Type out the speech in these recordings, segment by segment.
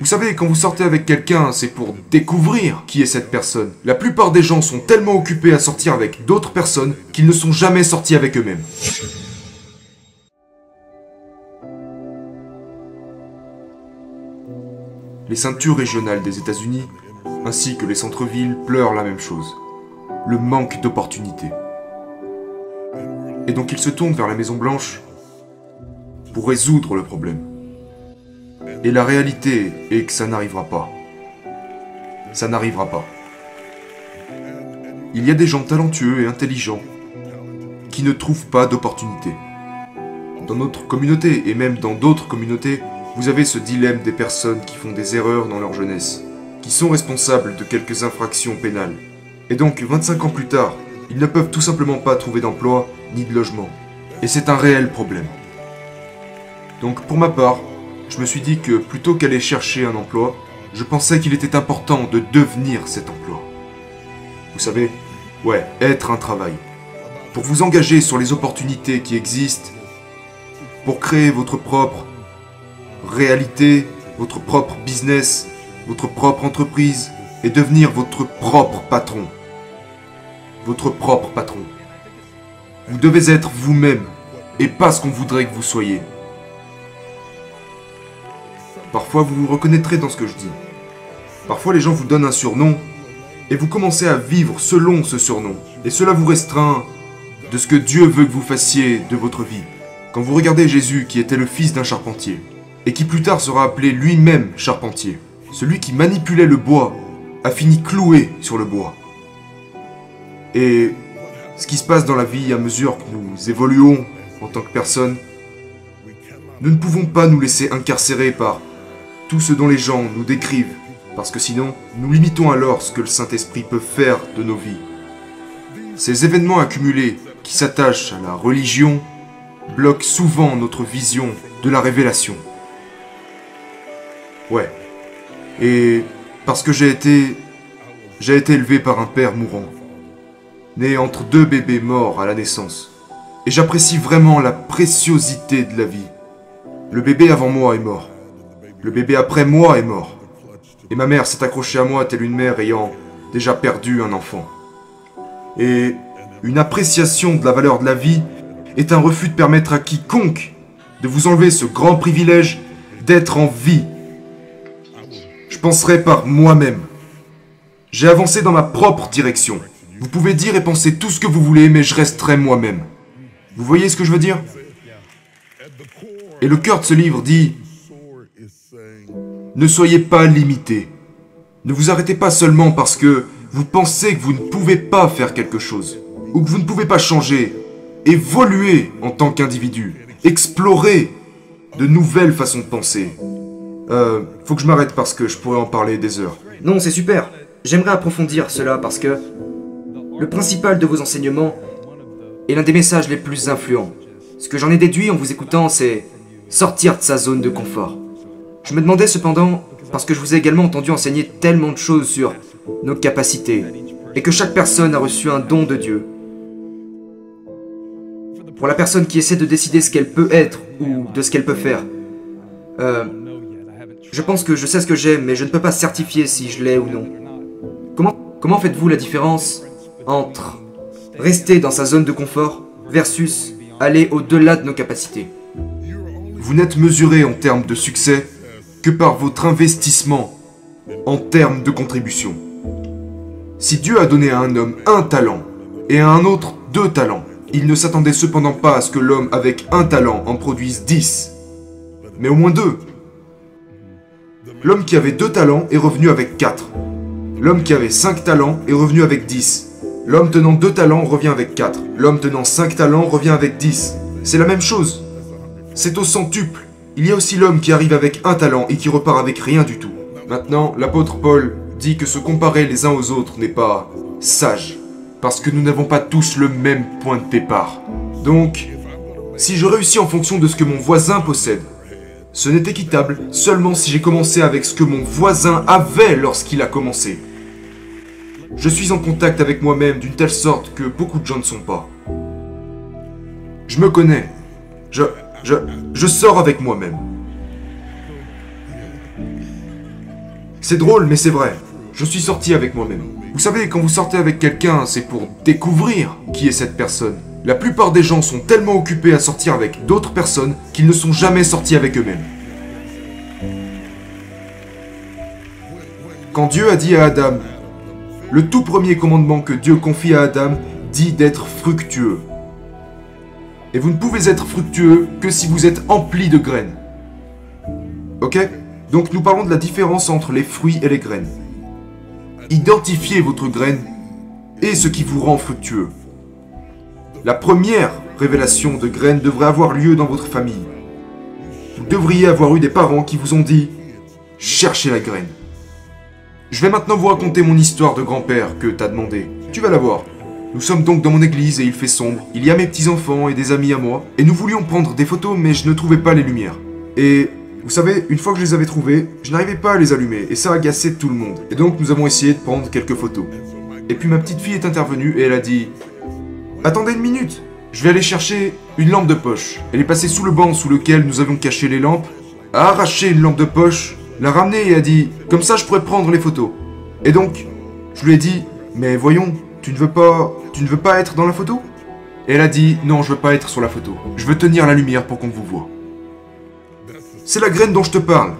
Vous savez, quand vous sortez avec quelqu'un, c'est pour découvrir qui est cette personne. La plupart des gens sont tellement occupés à sortir avec d'autres personnes qu'ils ne sont jamais sortis avec eux-mêmes. Les ceintures régionales des États-Unis, ainsi que les centres-villes, pleurent la même chose. Le manque d'opportunités. Et donc ils se tournent vers la Maison Blanche pour résoudre le problème. Et la réalité est que ça n'arrivera pas. Ça n'arrivera pas. Il y a des gens talentueux et intelligents qui ne trouvent pas d'opportunité. Dans notre communauté et même dans d'autres communautés, vous avez ce dilemme des personnes qui font des erreurs dans leur jeunesse, qui sont responsables de quelques infractions pénales. Et donc, 25 ans plus tard, ils ne peuvent tout simplement pas trouver d'emploi ni de logement. Et c'est un réel problème. Donc, pour ma part, je me suis dit que plutôt qu'aller chercher un emploi, je pensais qu'il était important de devenir cet emploi. Vous savez, ouais, être un travail. Pour vous engager sur les opportunités qui existent, pour créer votre propre réalité, votre propre business, votre propre entreprise et devenir votre propre patron. Votre propre patron. Vous devez être vous-même et pas ce qu'on voudrait que vous soyez. Parfois vous vous reconnaîtrez dans ce que je dis. Parfois les gens vous donnent un surnom et vous commencez à vivre selon ce surnom. Et cela vous restreint de ce que Dieu veut que vous fassiez de votre vie. Quand vous regardez Jésus qui était le fils d'un charpentier, et qui plus tard sera appelé lui-même charpentier. Celui qui manipulait le bois a fini cloué sur le bois. Et ce qui se passe dans la vie à mesure que nous évoluons en tant que personne, nous ne pouvons pas nous laisser incarcérer par tout ce dont les gens nous décrivent, parce que sinon, nous limitons alors ce que le Saint-Esprit peut faire de nos vies. Ces événements accumulés qui s'attachent à la religion bloquent souvent notre vision de la révélation. Ouais. Et parce que j'ai été... J'ai été élevé par un père mourant. Né entre deux bébés morts à la naissance. Et j'apprécie vraiment la préciosité de la vie. Le bébé avant moi est mort. Le bébé après moi est mort. Et ma mère s'est accrochée à moi telle une mère ayant déjà perdu un enfant. Et une appréciation de la valeur de la vie est un refus de permettre à quiconque de vous enlever ce grand privilège d'être en vie je penserai par moi-même. J'ai avancé dans ma propre direction. Vous pouvez dire et penser tout ce que vous voulez, mais je resterai moi-même. Vous voyez ce que je veux dire? Et le cœur de ce livre dit Ne soyez pas limité. Ne vous arrêtez pas seulement parce que vous pensez que vous ne pouvez pas faire quelque chose, ou que vous ne pouvez pas changer, évoluer en tant qu'individu, explorer de nouvelles façons de penser, euh, faut que je m'arrête parce que je pourrais en parler des heures. Non, c'est super. J'aimerais approfondir cela parce que le principal de vos enseignements est l'un des messages les plus influents. Ce que j'en ai déduit en vous écoutant, c'est sortir de sa zone de confort. Je me demandais cependant, parce que je vous ai également entendu enseigner tellement de choses sur nos capacités, et que chaque personne a reçu un don de Dieu. Pour la personne qui essaie de décider ce qu'elle peut être ou de ce qu'elle peut faire, euh, je pense que je sais ce que j'aime, mais je ne peux pas certifier si je l'ai ou non. Comment faites-vous la différence entre rester dans sa zone de confort versus aller au-delà de nos capacités? Vous n'êtes mesuré en termes de succès que par votre investissement en termes de contribution. Si Dieu a donné à un homme un talent et à un autre deux talents, il ne s'attendait cependant pas à ce que l'homme avec un talent en produise dix, mais au moins deux. L'homme qui avait deux talents est revenu avec quatre. L'homme qui avait cinq talents est revenu avec dix. L'homme tenant deux talents revient avec quatre. L'homme tenant cinq talents revient avec dix. C'est la même chose. C'est au centuple. Il y a aussi l'homme qui arrive avec un talent et qui repart avec rien du tout. Maintenant, l'apôtre Paul dit que se comparer les uns aux autres n'est pas sage. Parce que nous n'avons pas tous le même point de départ. Donc, si je réussis en fonction de ce que mon voisin possède, ce n'est équitable seulement si j'ai commencé avec ce que mon voisin avait lorsqu'il a commencé. Je suis en contact avec moi-même d'une telle sorte que beaucoup de gens ne sont pas. Je me connais. Je, je, je sors avec moi-même. C'est drôle, mais c'est vrai. Je suis sorti avec moi-même. Vous savez, quand vous sortez avec quelqu'un, c'est pour découvrir qui est cette personne. La plupart des gens sont tellement occupés à sortir avec d'autres personnes qu'ils ne sont jamais sortis avec eux-mêmes. Quand Dieu a dit à Adam, le tout premier commandement que Dieu confie à Adam dit d'être fructueux. Et vous ne pouvez être fructueux que si vous êtes empli de graines. Ok? Donc nous parlons de la différence entre les fruits et les graines. Identifiez votre graine et ce qui vous rend fructueux. La première révélation de graines devrait avoir lieu dans votre famille. Vous devriez avoir eu des parents qui vous ont dit Cherchez la graine. Je vais maintenant vous raconter mon histoire de grand-père que t'as demandé. Tu vas la voir. Nous sommes donc dans mon église et il fait sombre. Il y a mes petits-enfants et des amis à moi. Et nous voulions prendre des photos mais je ne trouvais pas les lumières. Et vous savez, une fois que je les avais trouvées, je n'arrivais pas à les allumer et ça agaçait tout le monde. Et donc nous avons essayé de prendre quelques photos. Et puis ma petite fille est intervenue et elle a dit Attendez une minute, je vais aller chercher une lampe de poche. Elle est passée sous le banc sous lequel nous avions caché les lampes, a arraché une lampe de poche, l'a ramenée et a dit Comme ça je pourrais prendre les photos. Et donc, je lui ai dit Mais voyons, tu ne veux pas. Tu ne veux pas être dans la photo? Elle a dit Non, je veux pas être sur la photo. Je veux tenir la lumière pour qu'on vous voit. C'est la graine dont je te parle.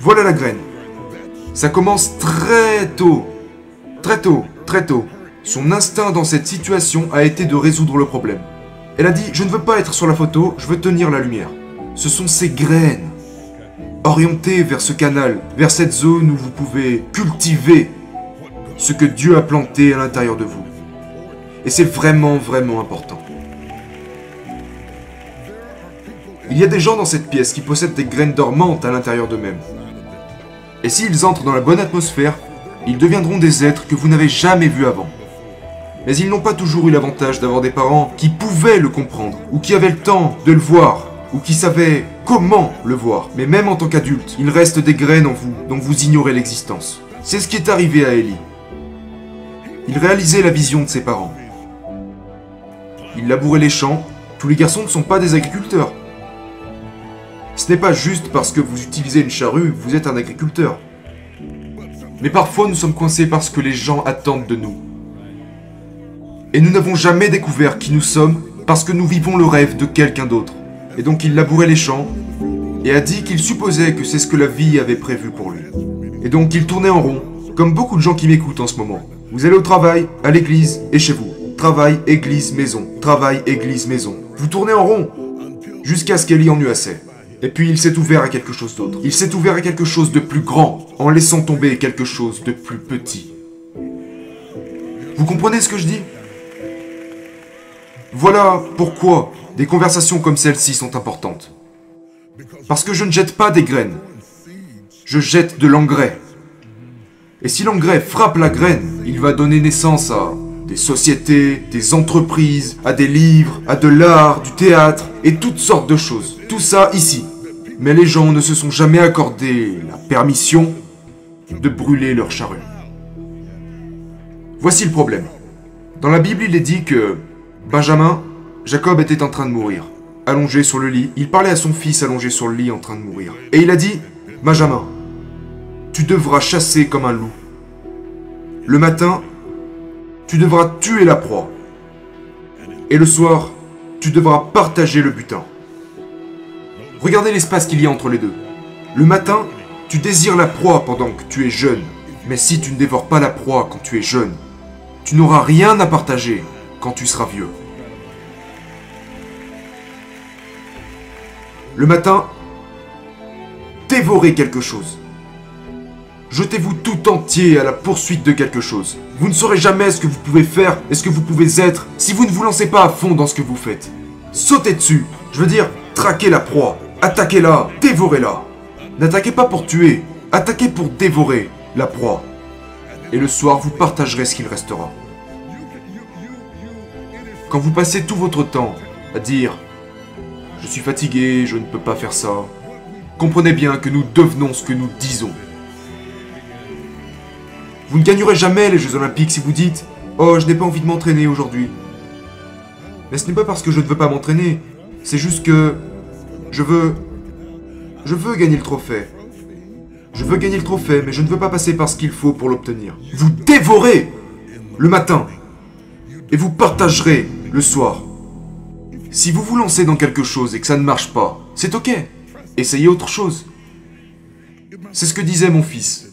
Voilà la graine. Ça commence très tôt. Très tôt, très tôt. Son instinct dans cette situation a été de résoudre le problème. Elle a dit Je ne veux pas être sur la photo, je veux tenir la lumière. Ce sont ces graines orientées vers ce canal, vers cette zone où vous pouvez cultiver ce que Dieu a planté à l'intérieur de vous. Et c'est vraiment, vraiment important. Il y a des gens dans cette pièce qui possèdent des graines dormantes à l'intérieur d'eux-mêmes. Et s'ils entrent dans la bonne atmosphère, ils deviendront des êtres que vous n'avez jamais vus avant. Mais ils n'ont pas toujours eu l'avantage d'avoir des parents qui pouvaient le comprendre, ou qui avaient le temps de le voir, ou qui savaient comment le voir. Mais même en tant qu'adulte, il reste des graines en vous dont vous ignorez l'existence. C'est ce qui est arrivé à Ellie. Il réalisait la vision de ses parents. Il labourait les champs. Tous les garçons ne sont pas des agriculteurs. Ce n'est pas juste parce que vous utilisez une charrue, vous êtes un agriculteur. Mais parfois nous sommes coincés parce que les gens attendent de nous. Et nous n'avons jamais découvert qui nous sommes parce que nous vivons le rêve de quelqu'un d'autre. Et donc il labourait les champs et a dit qu'il supposait que c'est ce que la vie avait prévu pour lui. Et donc il tournait en rond, comme beaucoup de gens qui m'écoutent en ce moment. Vous allez au travail, à l'église et chez vous. Travail, église, maison. Travail, église, maison. Vous tournez en rond jusqu'à ce qu'elle y en eut assez. Et puis il s'est ouvert à quelque chose d'autre. Il s'est ouvert à quelque chose de plus grand, en laissant tomber quelque chose de plus petit. Vous comprenez ce que je dis? Voilà pourquoi des conversations comme celle-ci sont importantes. Parce que je ne jette pas des graines. Je jette de l'engrais. Et si l'engrais frappe la graine, il va donner naissance à des sociétés, des entreprises, à des livres, à de l'art, du théâtre et toutes sortes de choses. Tout ça ici. Mais les gens ne se sont jamais accordé la permission de brûler leur charrue. Voici le problème. Dans la Bible, il est dit que Benjamin, Jacob était en train de mourir. Allongé sur le lit, il parlait à son fils allongé sur le lit en train de mourir. Et il a dit, Benjamin, tu devras chasser comme un loup. Le matin, tu devras tuer la proie. Et le soir, tu devras partager le butin. Regardez l'espace qu'il y a entre les deux. Le matin, tu désires la proie pendant que tu es jeune. Mais si tu ne dévores pas la proie quand tu es jeune, tu n'auras rien à partager quand tu seras vieux. Le matin, dévorez quelque chose. Jetez-vous tout entier à la poursuite de quelque chose. Vous ne saurez jamais ce que vous pouvez faire et ce que vous pouvez être si vous ne vous lancez pas à fond dans ce que vous faites. Sautez dessus. Je veux dire, traquez la proie. Attaquez-la. Dévorez-la. N'attaquez pas pour tuer. Attaquez pour dévorer la proie. Et le soir, vous partagerez ce qu'il restera. Quand vous passez tout votre temps à dire Je suis fatigué, je ne peux pas faire ça, comprenez bien que nous devenons ce que nous disons. Vous ne gagnerez jamais les Jeux Olympiques si vous dites Oh, je n'ai pas envie de m'entraîner aujourd'hui. Mais ce n'est pas parce que je ne veux pas m'entraîner, c'est juste que je veux. Je veux gagner le trophée. Je veux gagner le trophée, mais je ne veux pas passer par ce qu'il faut pour l'obtenir. Vous dévorez le matin et vous partagerez le soir. Si vous vous lancez dans quelque chose et que ça ne marche pas, c'est ok. Essayez autre chose. C'est ce que disait mon fils.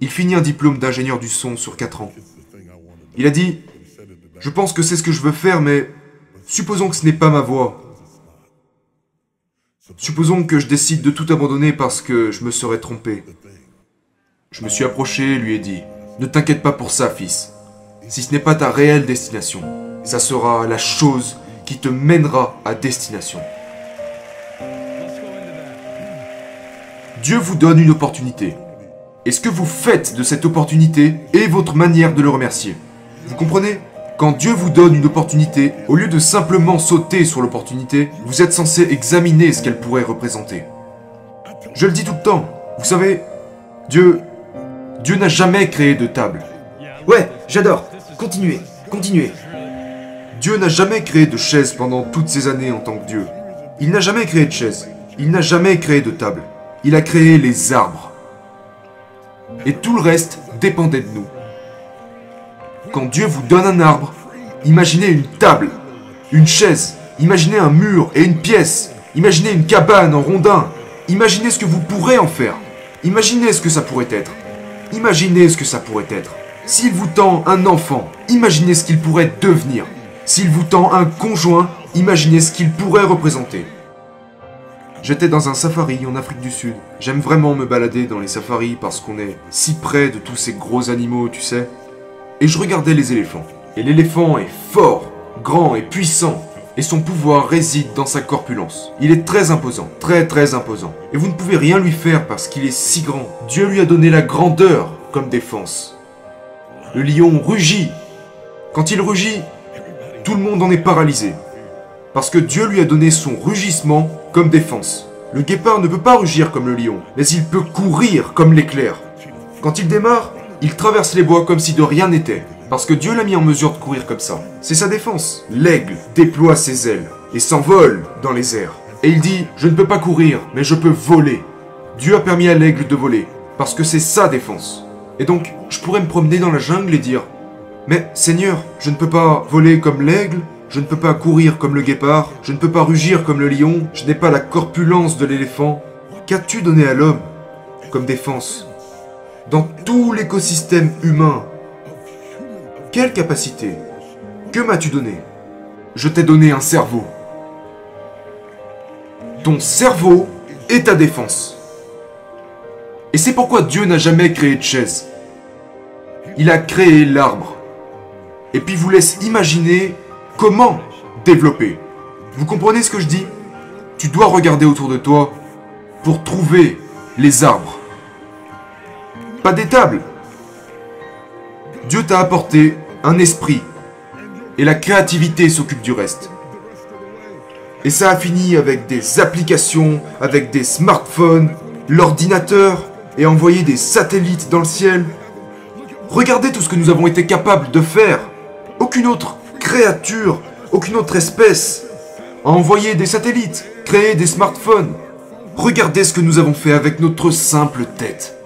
Il finit un diplôme d'ingénieur du son sur 4 ans. Il a dit, je pense que c'est ce que je veux faire, mais supposons que ce n'est pas ma voie. Supposons que je décide de tout abandonner parce que je me serais trompé. Je me suis approché et lui ai dit, ne t'inquiète pas pour ça, fils. Si ce n'est pas ta réelle destination, ça sera la chose qui te mènera à destination. Dieu vous donne une opportunité. Et ce que vous faites de cette opportunité est votre manière de le remercier. Vous comprenez? Quand Dieu vous donne une opportunité, au lieu de simplement sauter sur l'opportunité, vous êtes censé examiner ce qu'elle pourrait représenter. Je le dis tout le temps. Vous savez, Dieu... Dieu n'a jamais créé de table. Ouais, j'adore. Continuez, continuez. Dieu n'a jamais créé de chaise pendant toutes ces années en tant que Dieu. Il n'a jamais créé de chaise. Il n'a jamais créé de table. Il a créé les arbres. Et tout le reste dépendait de nous. Quand Dieu vous donne un arbre, imaginez une table, une chaise, imaginez un mur et une pièce, imaginez une cabane en rondin, imaginez ce que vous pourrez en faire, imaginez ce que ça pourrait être, imaginez ce que ça pourrait être. S'il vous tend un enfant, imaginez ce qu'il pourrait devenir. S'il vous tend un conjoint, imaginez ce qu'il pourrait représenter. J'étais dans un safari en Afrique du Sud. J'aime vraiment me balader dans les safaris parce qu'on est si près de tous ces gros animaux, tu sais. Et je regardais les éléphants. Et l'éléphant est fort, grand et puissant. Et son pouvoir réside dans sa corpulence. Il est très imposant, très très imposant. Et vous ne pouvez rien lui faire parce qu'il est si grand. Dieu lui a donné la grandeur comme défense. Le lion rugit. Quand il rugit, tout le monde en est paralysé. Parce que Dieu lui a donné son rugissement comme défense. Le guépard ne peut pas rugir comme le lion, mais il peut courir comme l'éclair. Quand il démarre, il traverse les bois comme si de rien n'était. Parce que Dieu l'a mis en mesure de courir comme ça. C'est sa défense. L'aigle déploie ses ailes et s'envole dans les airs. Et il dit, je ne peux pas courir, mais je peux voler. Dieu a permis à l'aigle de voler, parce que c'est sa défense. Et donc, je pourrais me promener dans la jungle et dire, mais Seigneur, je ne peux pas voler comme l'aigle, je ne peux pas courir comme le guépard, je ne peux pas rugir comme le lion, je n'ai pas la corpulence de l'éléphant. Qu'as-tu donné à l'homme comme défense Dans tout l'écosystème humain, quelle capacité? Que m'as-tu donné? Je t'ai donné un cerveau. Ton cerveau est ta défense. Et c'est pourquoi Dieu n'a jamais créé de chaise. Il a créé l'arbre. Et puis vous laisse imaginer comment développer? Vous comprenez ce que je dis? Tu dois regarder autour de toi pour trouver les arbres. Pas des tables. Dieu t'a apporté un esprit. Et la créativité s'occupe du reste. Et ça a fini avec des applications, avec des smartphones, l'ordinateur, et envoyer des satellites dans le ciel. Regardez tout ce que nous avons été capables de faire. Aucune autre créature, aucune autre espèce a envoyé des satellites, créé des smartphones. Regardez ce que nous avons fait avec notre simple tête.